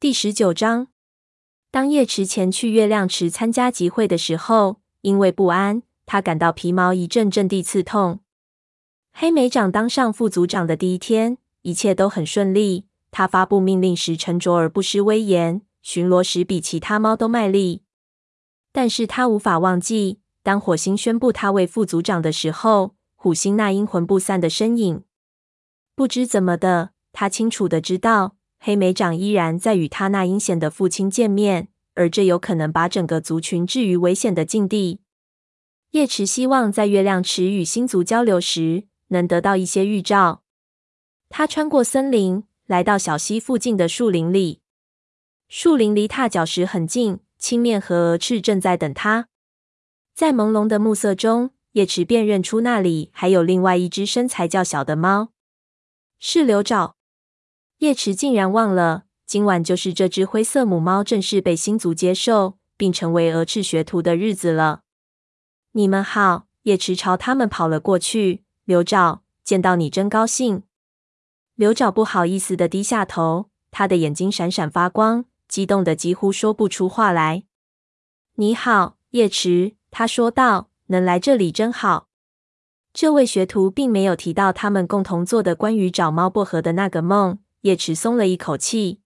第十九章，当叶池前去月亮池参加集会的时候，因为不安，他感到皮毛一阵阵地刺痛。黑莓长当上副组长的第一天，一切都很顺利。他发布命令时沉着而不失威严，巡逻时比其他猫都卖力。但是他无法忘记，当火星宣布他为副组长的时候，虎星那阴魂不散的身影。不知怎么的，他清楚的知道，黑莓长依然在与他那阴险的父亲见面，而这有可能把整个族群置于危险的境地。叶池希望在月亮池与星族交流时，能得到一些预兆。他穿过森林，来到小溪附近的树林里。树林离踏脚石很近，青面和鹅翅正在等他。在朦胧的暮色中，叶池辨认出那里还有另外一只身材较小的猫，是流爪。叶池竟然忘了，今晚就是这只灰色母猫正式被星族接受，并成为蛾翅学徒的日子了。你们好，叶池朝他们跑了过去。刘爪，见到你真高兴。刘爪不好意思地低下头，他的眼睛闪闪发光，激动得几乎说不出话来。你好，叶池，他说道，能来这里真好。这位学徒并没有提到他们共同做的关于找猫薄荷的那个梦，叶池松了一口气。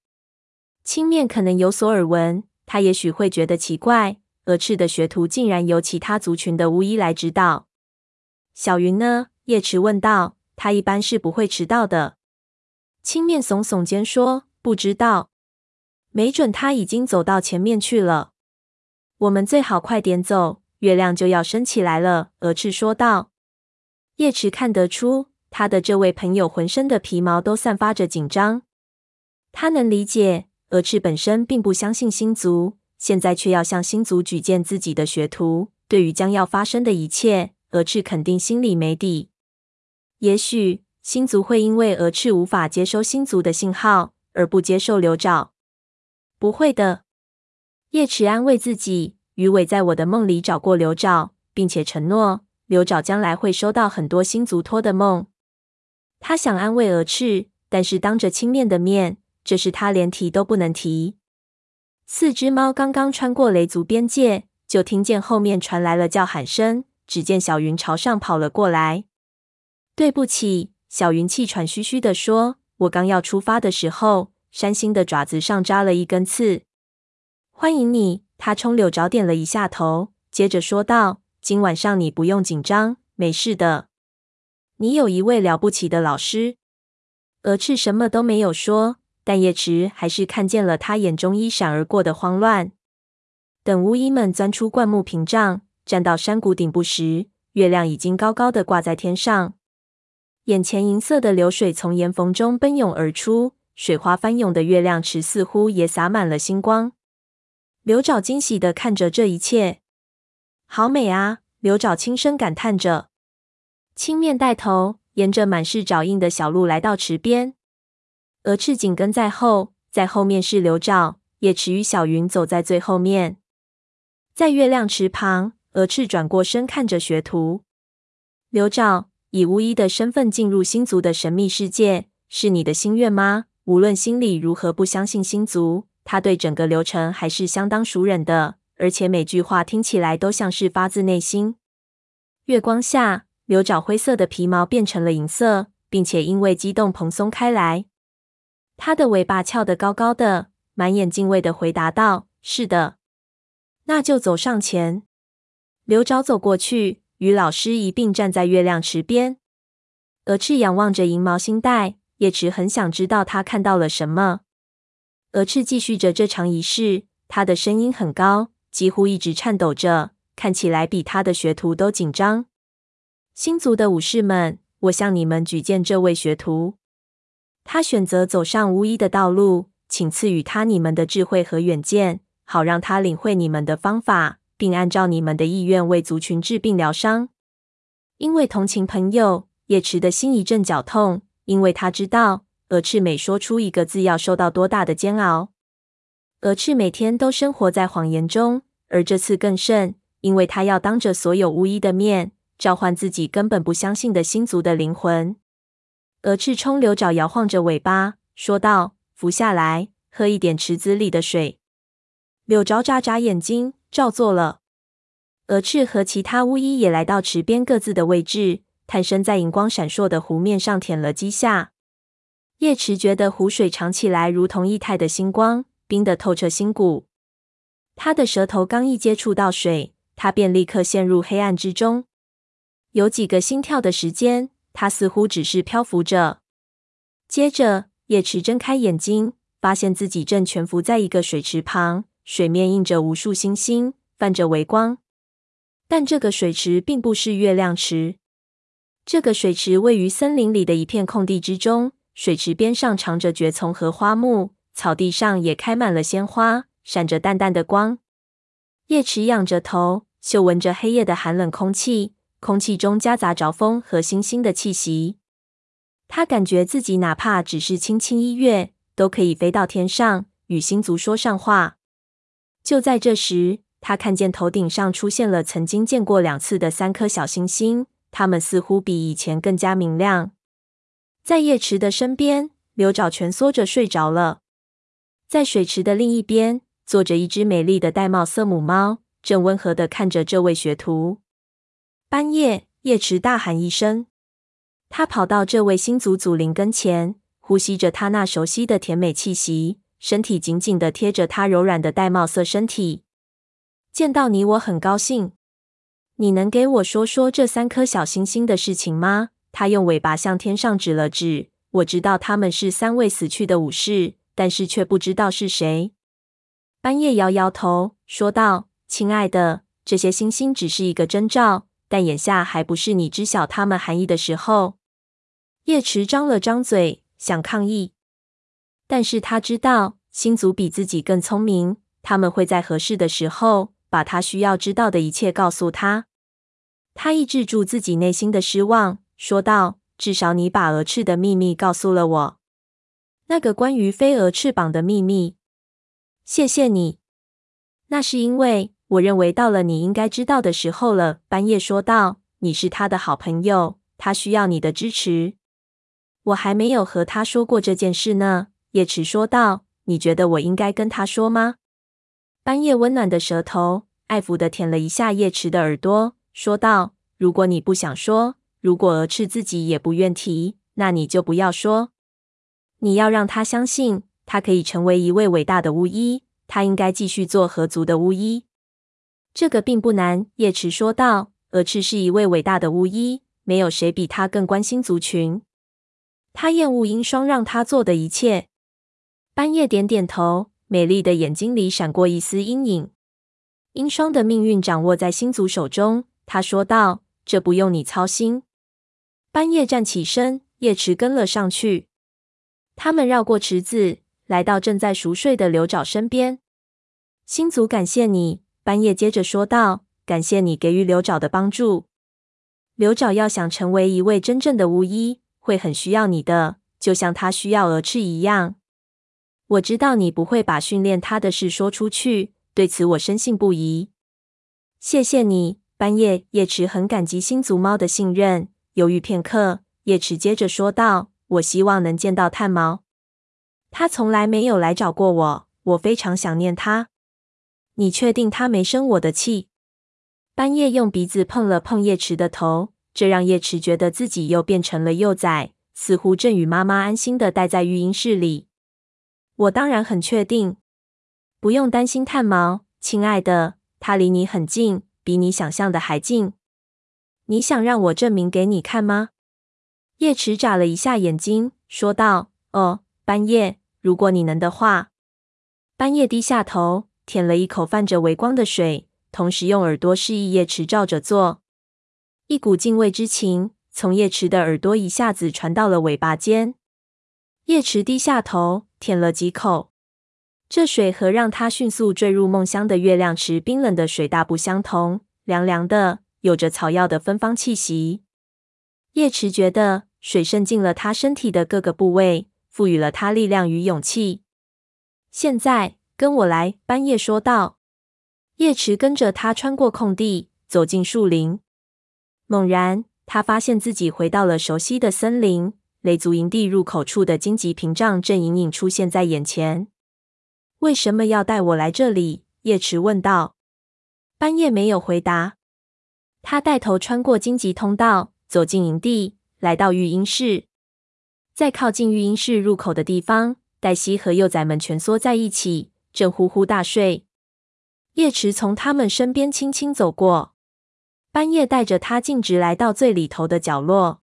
青面可能有所耳闻，他也许会觉得奇怪，蛾翅的学徒竟然由其他族群的巫医来指导。小云呢？叶池问道：“他一般是不会迟到的。”青面耸耸肩说：“不知道，没准他已经走到前面去了。我们最好快点走，月亮就要升起来了。”蛾翅说道。叶池看得出，他的这位朋友浑身的皮毛都散发着紧张。他能理解，蛾翅本身并不相信星族，现在却要向星族举荐自己的学徒，对于将要发生的一切，蛾翅肯定心里没底。也许星族会因为蛾翅无法接收星族的信号而不接受流爪。不会的，叶池安慰自己。鱼尾在我的梦里找过流爪，并且承诺流爪将来会收到很多星族托的梦。他想安慰蛾翅，但是当着青面的面，这事他连提都不能提。四只猫刚刚穿过雷族边界，就听见后面传来了叫喊声。只见小云朝上跑了过来。对不起，小云气喘吁吁地说：“我刚要出发的时候，山星的爪子上扎了一根刺。”欢迎你，他冲柳爪点了一下头，接着说道：“今晚上你不用紧张，没事的。你有一位了不起的老师。”蛾翅什么都没有说，但叶池还是看见了他眼中一闪而过的慌乱。等巫医们钻出灌木屏障，站到山谷顶部时，月亮已经高高的挂在天上。眼前银色的流水从岩缝中奔涌而出，水花翻涌的月亮池似乎也洒满了星光。流爪惊喜的看着这一切，好美啊！流爪轻声感叹着。青面带头，沿着满是爪印的小路来到池边，鹅翅紧跟在后，在后面是刘爪，叶池与小云走在最后面。在月亮池旁，鹅翅转过身看着学徒刘爪。以巫医的身份进入星族的神秘世界，是你的心愿吗？无论心里如何不相信星族，他对整个流程还是相当熟稔的，而且每句话听起来都像是发自内心。月光下，流爪灰色的皮毛变成了银色，并且因为激动蓬松开来。它的尾巴翘得高高的，满眼敬畏地回答道：“是的。”那就走上前。流爪走过去。与老师一并站在月亮池边，鹅翅仰望着银毛星带，叶池很想知道他看到了什么。鹅翅继续着这场仪式，他的声音很高，几乎一直颤抖着，看起来比他的学徒都紧张。星族的武士们，我向你们举荐这位学徒。他选择走上巫医的道路，请赐予他你们的智慧和远见，好让他领会你们的方法。并按照你们的意愿为族群治病疗伤。因为同情朋友，叶池的心一阵绞痛，因为他知道鹅翅每说出一个字要受到多大的煎熬。鹅翅每天都生活在谎言中，而这次更甚，因为他要当着所有巫医的面召唤自己根本不相信的星族的灵魂。蛾翅冲流爪摇晃着尾巴，说道：“浮下来，喝一点池子里的水。柳沼眨眨眼睛，照做了。蛾翅和其他巫医也来到池边各自的位置，探身在银光闪烁的湖面上舔了几下。叶池觉得湖水尝起来如同液态的星光，冰得透彻心骨。他的舌头刚一接触到水，他便立刻陷入黑暗之中。有几个心跳的时间，他似乎只是漂浮着。接着，叶池睁开眼睛，发现自己正蜷伏在一个水池旁，水面映着无数星星，泛着微光。但这个水池并不是月亮池。这个水池位于森林里的一片空地之中，水池边上长着蕨丛和花木，草地上也开满了鲜花，闪着淡淡的光。叶池仰着头，嗅闻着黑夜的寒冷空气。空气中夹杂着风和星星的气息，他感觉自己哪怕只是轻轻一跃，都可以飞到天上，与星族说上话。就在这时，他看见头顶上出现了曾经见过两次的三颗小星星，它们似乎比以前更加明亮。在叶池的身边，刘爪蜷缩着睡着了。在水池的另一边，坐着一只美丽的玳瑁色母猫，正温和的看着这位学徒。半夜，叶池大喊一声，他跑到这位新族祖灵跟前，呼吸着他那熟悉的甜美气息，身体紧紧地贴着他柔软的玳瑁色身体。见到你，我很高兴。你能给我说说这三颗小星星的事情吗？他用尾巴向天上指了指。我知道他们是三位死去的武士，但是却不知道是谁。斑叶摇摇头，说道：“亲爱的，这些星星只是一个征兆。”但眼下还不是你知晓他们含义的时候。叶池张了张嘴，想抗议，但是他知道星族比自己更聪明，他们会在合适的时候把他需要知道的一切告诉他。他抑制住自己内心的失望，说道：“至少你把蛾翅的秘密告诉了我，那个关于飞蛾翅膀的秘密。谢谢你。那是因为。”我认为到了你应该知道的时候了，斑叶说道。你是他的好朋友，他需要你的支持。我还没有和他说过这件事呢，叶池说道。你觉得我应该跟他说吗？斑叶温暖的舌头爱抚的舔了一下叶池的耳朵，说道：“如果你不想说，如果鹅翅自己也不愿提，那你就不要说。你要让他相信，他可以成为一位伟大的巫医，他应该继续做合族的巫医。”这个并不难，叶池说道。蛾翅是一位伟大的巫医，没有谁比他更关心族群。他厌恶鹰双让他做的一切。斑叶点点头，美丽的眼睛里闪过一丝阴影。鹰双的命运掌握在星族手中，他说道。这不用你操心。斑叶站起身，叶池跟了上去。他们绕过池子，来到正在熟睡的刘爪身边。星族感谢你。斑叶接着说道：“感谢你给予刘爪的帮助。刘爪要想成为一位真正的巫医，会很需要你的，就像他需要鹅翅一样。我知道你不会把训练他的事说出去，对此我深信不疑。谢谢你，斑叶。叶池很感激星族猫的信任。犹豫片刻，叶池接着说道：‘我希望能见到炭毛。他从来没有来找过我，我非常想念他。’”你确定他没生我的气？斑叶用鼻子碰了碰叶池的头，这让叶池觉得自己又变成了幼崽，似乎正与妈妈安心的待在育婴室里。我当然很确定，不用担心炭毛，亲爱的，他离你很近，比你想象的还近。你想让我证明给你看吗？叶池眨了一下眼睛，说道：“哦，斑叶，如果你能的话。”斑叶低下头。舔了一口泛着微光的水，同时用耳朵示意叶池照着做。一股敬畏之情从叶池的耳朵一下子传到了尾巴尖。叶池低下头舔了几口，这水和让他迅速坠入梦乡的月亮池冰冷的水大不相同，凉凉的，有着草药的芬芳气息。叶池觉得水渗进了他身体的各个部位，赋予了他力量与勇气。现在。跟我来，斑叶说道。叶池跟着他穿过空地，走进树林。猛然，他发现自己回到了熟悉的森林。雷族营地入口处的荆棘屏障正隐隐出现在眼前。为什么要带我来这里？叶池问道。斑叶没有回答。他带头穿过荆棘通道，走进营地，来到育婴室。在靠近育婴室入口的地方，黛西和幼崽们蜷缩在一起，正呼呼大睡。叶池从他们身边轻轻走过，斑叶带着他径直来到最里头的角落。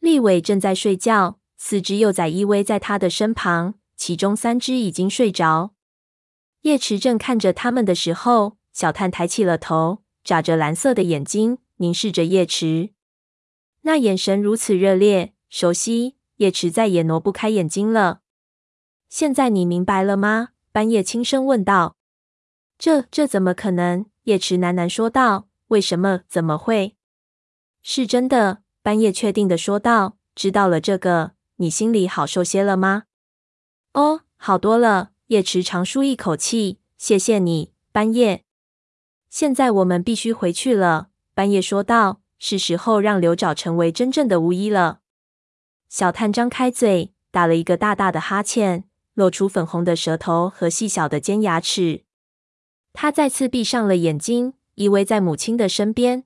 利伟正在睡觉，四只幼崽依偎在他的身旁，其中三只已经睡着。叶池正看着他们的时候，小探抬起了头，眨着蓝色的眼睛，凝视着叶池。那眼神如此热烈、熟悉。叶池再也挪不开眼睛了。现在你明白了吗？半夜轻声问道。这这怎么可能？叶池喃喃说道。为什么？怎么会？是真的。半夜确定的说道。知道了这个，你心里好受些了吗？哦，好多了。叶池长舒一口气。谢谢你，半夜。现在我们必须回去了。半夜说道。是时候让刘爪成为真正的巫医了。小探张开嘴，打了一个大大的哈欠，露出粉红的舌头和细小的尖牙齿。他再次闭上了眼睛，依偎在母亲的身边。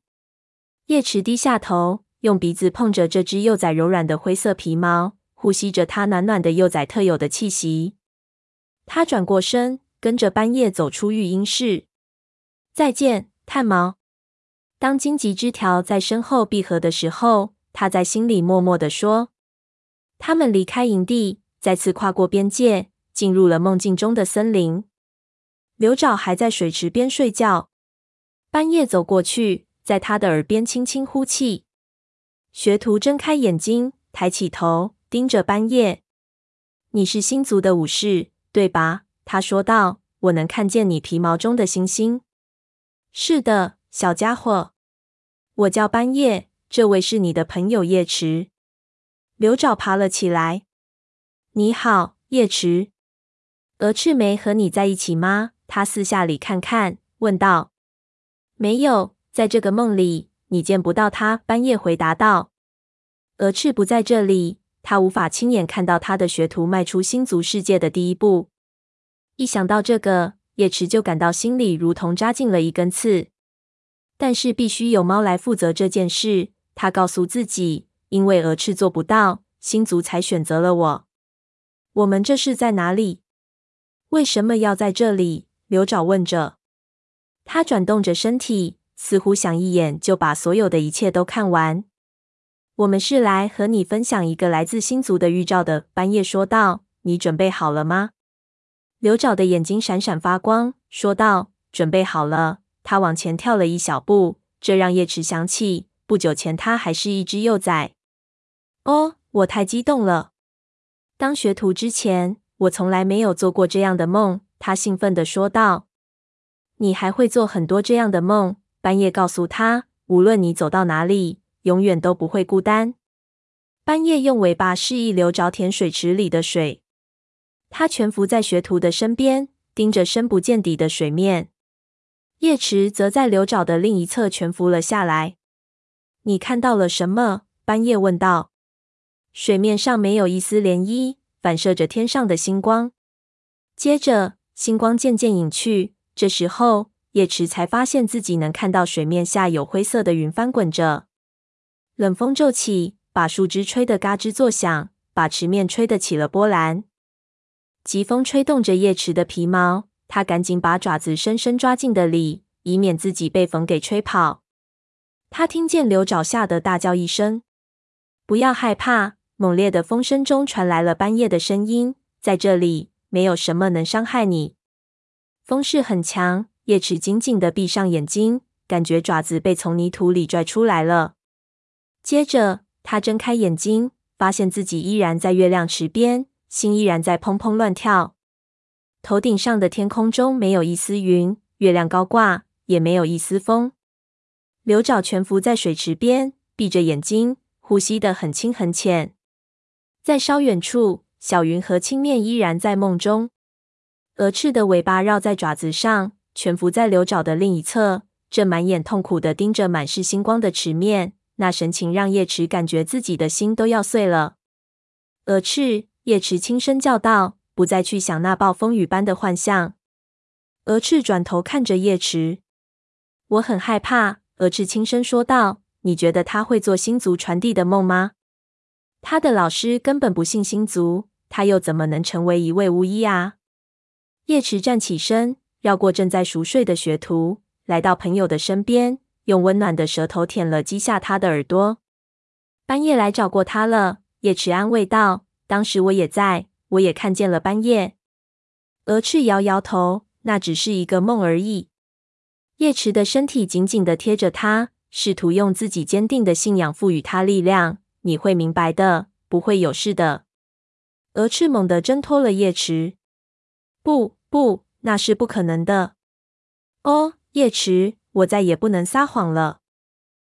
叶池低下头，用鼻子碰着这只幼崽柔软的灰色皮毛，呼吸着它暖暖的幼崽特有的气息。他转过身，跟着斑叶走出育婴室。再见，探毛。当荆棘枝条在身后闭合的时候，他在心里默默地说。他们离开营地，再次跨过边界，进入了梦境中的森林。刘爪还在水池边睡觉。斑叶走过去，在他的耳边轻轻呼气。学徒睁开眼睛，抬起头，盯着斑叶。“你是星族的武士，对吧？”他说道。“我能看见你皮毛中的星星。”“是的，小家伙。”“我叫班叶，这位是你的朋友叶池。”刘爪爬了起来。“你好，叶池。鹅翅没和你在一起吗？”他四下里看看，问道。“没有，在这个梦里，你见不到他。”半夜回答道。“鹅翅不在这里，他无法亲眼看到他的学徒迈出星族世界的第一步。”一想到这个，叶池就感到心里如同扎进了一根刺。但是必须有猫来负责这件事，他告诉自己。因为鹅翅做不到，星族才选择了我。我们这是在哪里？为什么要在这里？刘爪问着。他转动着身体，似乎想一眼就把所有的一切都看完。我们是来和你分享一个来自星族的预兆的。斑叶说道。你准备好了吗？刘爪的眼睛闪闪发光，说道：“准备好了。”他往前跳了一小步，这让叶池想起不久前他还是一只幼崽。哦，我太激动了！当学徒之前，我从来没有做过这样的梦。他兴奋地说道：“你还会做很多这样的梦。”斑叶告诉他：“无论你走到哪里，永远都不会孤单。”斑叶用尾巴示意刘爪舔水池里的水。他蜷伏在学徒的身边，盯着深不见底的水面。叶池则在刘爪的另一侧蜷伏了下来。“你看到了什么？”斑叶问道。水面上没有一丝涟漪，反射着天上的星光。接着，星光渐渐隐去。这时候，叶池才发现自己能看到水面下有灰色的云翻滚着。冷风骤起，把树枝吹得嘎吱作响，把池面吹得起了波澜。疾风吹动着叶池的皮毛，他赶紧把爪子深深抓进的里，以免自己被风给吹跑。他听见刘爪吓得大叫一声：“不要害怕！”猛烈的风声中传来了半夜的声音：“在这里，没有什么能伤害你。”风势很强，叶池紧紧地闭上眼睛，感觉爪子被从泥土里拽出来了。接着，他睁开眼睛，发现自己依然在月亮池边，心依然在砰砰乱跳。头顶上的天空中没有一丝云，月亮高挂，也没有一丝风。刘爪蜷伏在水池边，闭着眼睛，呼吸得很轻很浅。在稍远处，小云和青面依然在梦中。鹅翅的尾巴绕在爪子上，蜷伏在流爪的另一侧，正满眼痛苦的盯着满是星光的池面。那神情让叶池感觉自己的心都要碎了。鹅翅，叶池轻声叫道：“不再去想那暴风雨般的幻象。鹅翅转头看着叶池，我很害怕。鹅翅轻声说道：“你觉得他会做星族传递的梦吗？他的老师根本不信星族，他又怎么能成为一位巫医啊？”叶池站起身，绕过正在熟睡的学徒，来到朋友的身边，用温暖的舌头舔了几下他的耳朵。斑叶来找过他了，叶池安慰道：“当时我也在，我也看见了斑叶。”蛾翅摇摇头：“那只是一个梦而已。”叶池的身体紧紧地贴着他，试图用自己坚定的信仰赋予他力量。你会明白的，不会有事的。蛾翅猛地挣脱了叶池。不，不，那是不可能的。哦，叶池，我再也不能撒谎了。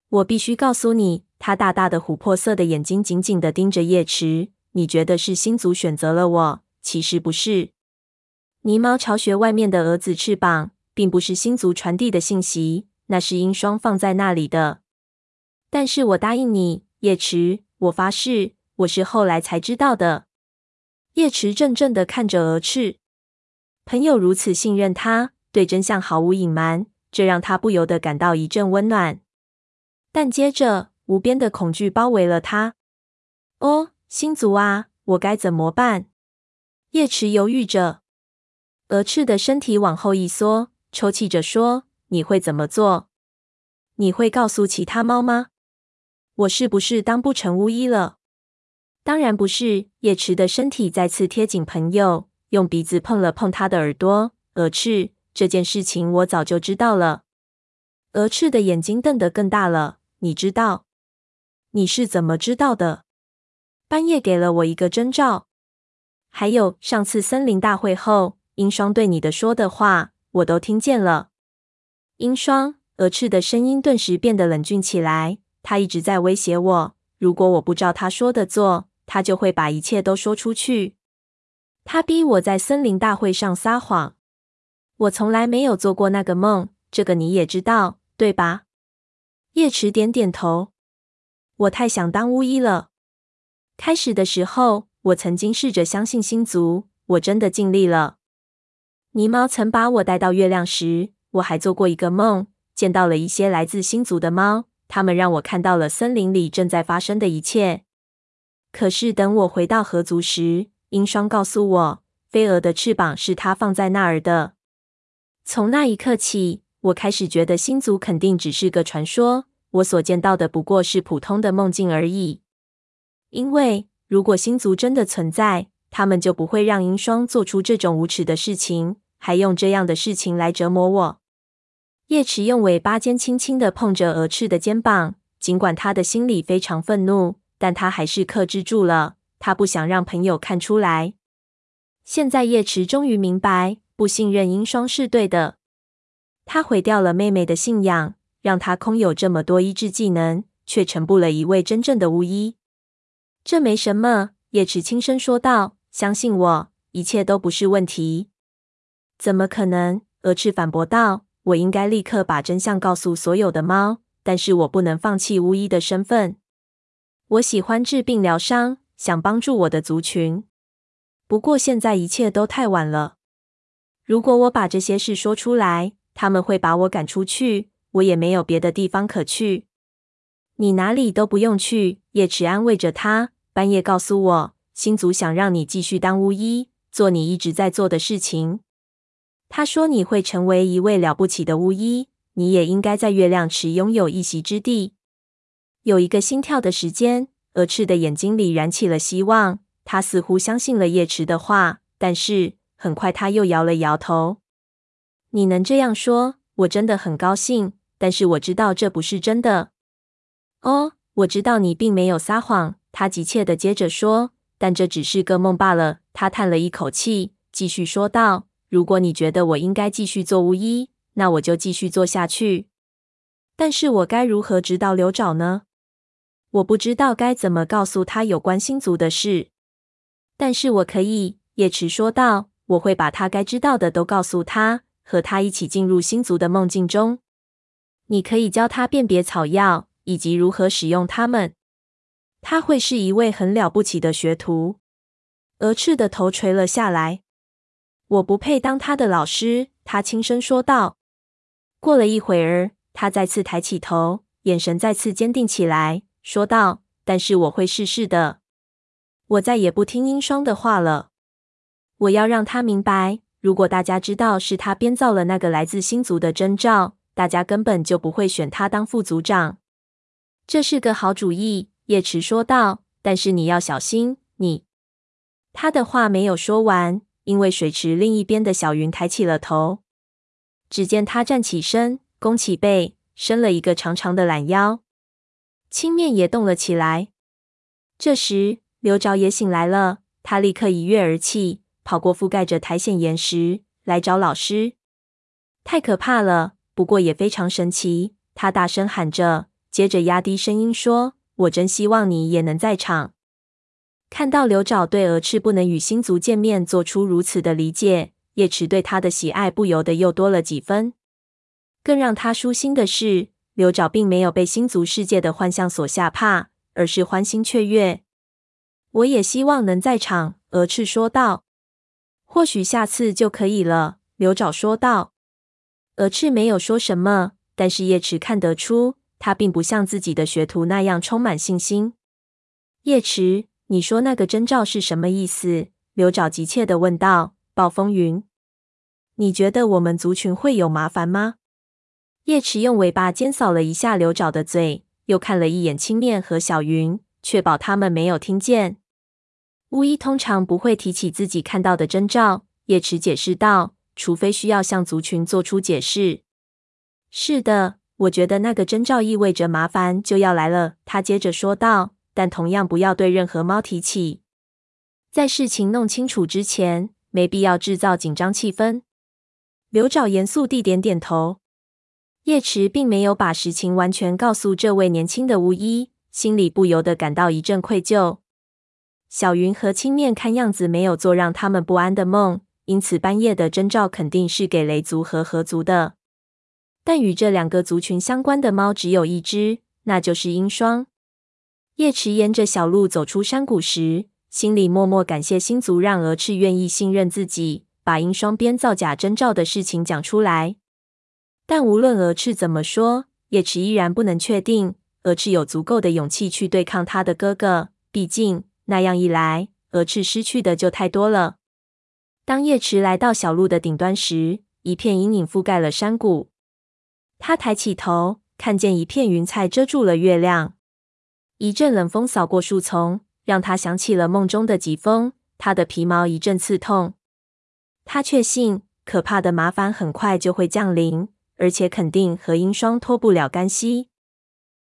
我必须告诉你，他大大的琥珀色的眼睛紧紧地盯着叶池。你觉得是星族选择了我，其实不是。泥猫巢穴外面的蛾子翅膀。并不是星族传递的信息，那是鹰双放在那里的。但是我答应你，叶池，我发誓，我是后来才知道的。叶池怔怔地看着鹅翅，朋友如此信任他，对真相毫无隐瞒，这让他不由得感到一阵温暖。但接着，无边的恐惧包围了他。哦，星族啊，我该怎么办？叶池犹豫着，鹅翅的身体往后一缩。抽泣着说：“你会怎么做？你会告诉其他猫吗？我是不是当不成巫医了？当然不是。”叶池的身体再次贴紧朋友，用鼻子碰了碰他的耳朵。蛾翅，这件事情我早就知道了。蛾翅的眼睛瞪得更大了。你知道？你是怎么知道的？半夜给了我一个征兆。还有上次森林大会后，鹰双对你的说的话。我都听见了。鹰双，蛾翅的声音顿时变得冷峻起来。他一直在威胁我，如果我不照他说的做，他就会把一切都说出去。他逼我在森林大会上撒谎。我从来没有做过那个梦，这个你也知道，对吧？叶池点点头。我太想当巫医了。开始的时候，我曾经试着相信星族，我真的尽力了。泥猫曾把我带到月亮时，我还做过一个梦，见到了一些来自星族的猫，他们让我看到了森林里正在发生的一切。可是等我回到河族时，鹰霜告诉我，飞蛾的翅膀是他放在那儿的。从那一刻起，我开始觉得星族肯定只是个传说，我所见到的不过是普通的梦境而已。因为如果星族真的存在，他们就不会让鹰霜做出这种无耻的事情。还用这样的事情来折磨我。叶池用尾巴尖轻轻地碰着蛾翅的肩膀，尽管他的心里非常愤怒，但他还是克制住了。他不想让朋友看出来。现在叶池终于明白，不信任鹰双是对的。他毁掉了妹妹的信仰，让她空有这么多医治技能，却成不了一位真正的巫医。这没什么，叶池轻声说道：“相信我，一切都不是问题。”怎么可能？蛾翅反驳道：“我应该立刻把真相告诉所有的猫，但是我不能放弃巫医的身份。我喜欢治病疗伤，想帮助我的族群。不过现在一切都太晚了。如果我把这些事说出来，他们会把我赶出去，我也没有别的地方可去。你哪里都不用去。”叶池安慰着他。半夜告诉我，星族想让你继续当巫医，做你一直在做的事情。他说：“你会成为一位了不起的巫医，你也应该在月亮池拥有一席之地。”有一个心跳的时间，蛾翅的眼睛里燃起了希望。他似乎相信了叶池的话，但是很快他又摇了摇头。“你能这样说，我真的很高兴。但是我知道这不是真的。”“哦，我知道你并没有撒谎。”他急切地接着说，“但这只是个梦罢了。”他叹了一口气，继续说道。如果你觉得我应该继续做巫医，那我就继续做下去。但是我该如何指导刘爪呢？我不知道该怎么告诉他有关星族的事。但是我可以，叶池说道。我会把他该知道的都告诉他，和他一起进入星族的梦境中。你可以教他辨别草药，以及如何使用它们。他会是一位很了不起的学徒。鹅翅的头垂了下来。我不配当他的老师，他轻声说道。过了一会儿，他再次抬起头，眼神再次坚定起来，说道：“但是我会试试的。我再也不听鹰双的话了。我要让他明白，如果大家知道是他编造了那个来自星族的征兆，大家根本就不会选他当副族长。这是个好主意。”叶池说道。“但是你要小心，你……”他的话没有说完。因为水池另一边的小云抬起了头，只见他站起身，弓起背，伸了一个长长的懒腰。青面也动了起来。这时，刘凿也醒来了，他立刻一跃而起，跑过覆盖着苔藓岩石，来找老师。太可怕了，不过也非常神奇。他大声喊着，接着压低声音说：“我真希望你也能在场。”看到刘爪对蛾翅不能与星族见面做出如此的理解，叶池对他的喜爱不由得又多了几分。更让他舒心的是，刘爪并没有被星族世界的幻象所吓怕，而是欢欣雀跃。我也希望能在场，蛾翅说道。或许下次就可以了，刘爪说道。蛾翅没有说什么，但是叶池看得出，他并不像自己的学徒那样充满信心。叶池。你说那个征兆是什么意思？刘爪急切地问道。暴风云，你觉得我们族群会有麻烦吗？叶池用尾巴尖扫了一下刘爪的嘴，又看了一眼青面和小云，确保他们没有听见。巫医通常不会提起自己看到的征兆，叶池解释道，除非需要向族群做出解释。是的，我觉得那个征兆意味着麻烦就要来了。他接着说道。但同样不要对任何猫提起，在事情弄清楚之前，没必要制造紧张气氛。刘凿严肃地点点头。叶池并没有把实情完全告诉这位年轻的巫医，心里不由得感到一阵愧疚。小云和青面看样子没有做让他们不安的梦，因此半夜的征兆肯定是给雷族和河族的。但与这两个族群相关的猫只有一只，那就是鹰霜。叶池沿着小路走出山谷时，心里默默感谢星族让蛾翅愿意信任自己，把鹰双编造假征兆的事情讲出来。但无论蛾翅怎么说，叶池依然不能确定蛾翅有足够的勇气去对抗他的哥哥。毕竟那样一来，蛾翅失去的就太多了。当叶池来到小路的顶端时，一片阴影覆盖了山谷。他抬起头，看见一片云彩遮住了月亮。一阵冷风扫过树丛，让他想起了梦中的疾风。他的皮毛一阵刺痛。他确信，可怕的麻烦很快就会降临，而且肯定和鹰霜脱不了干系。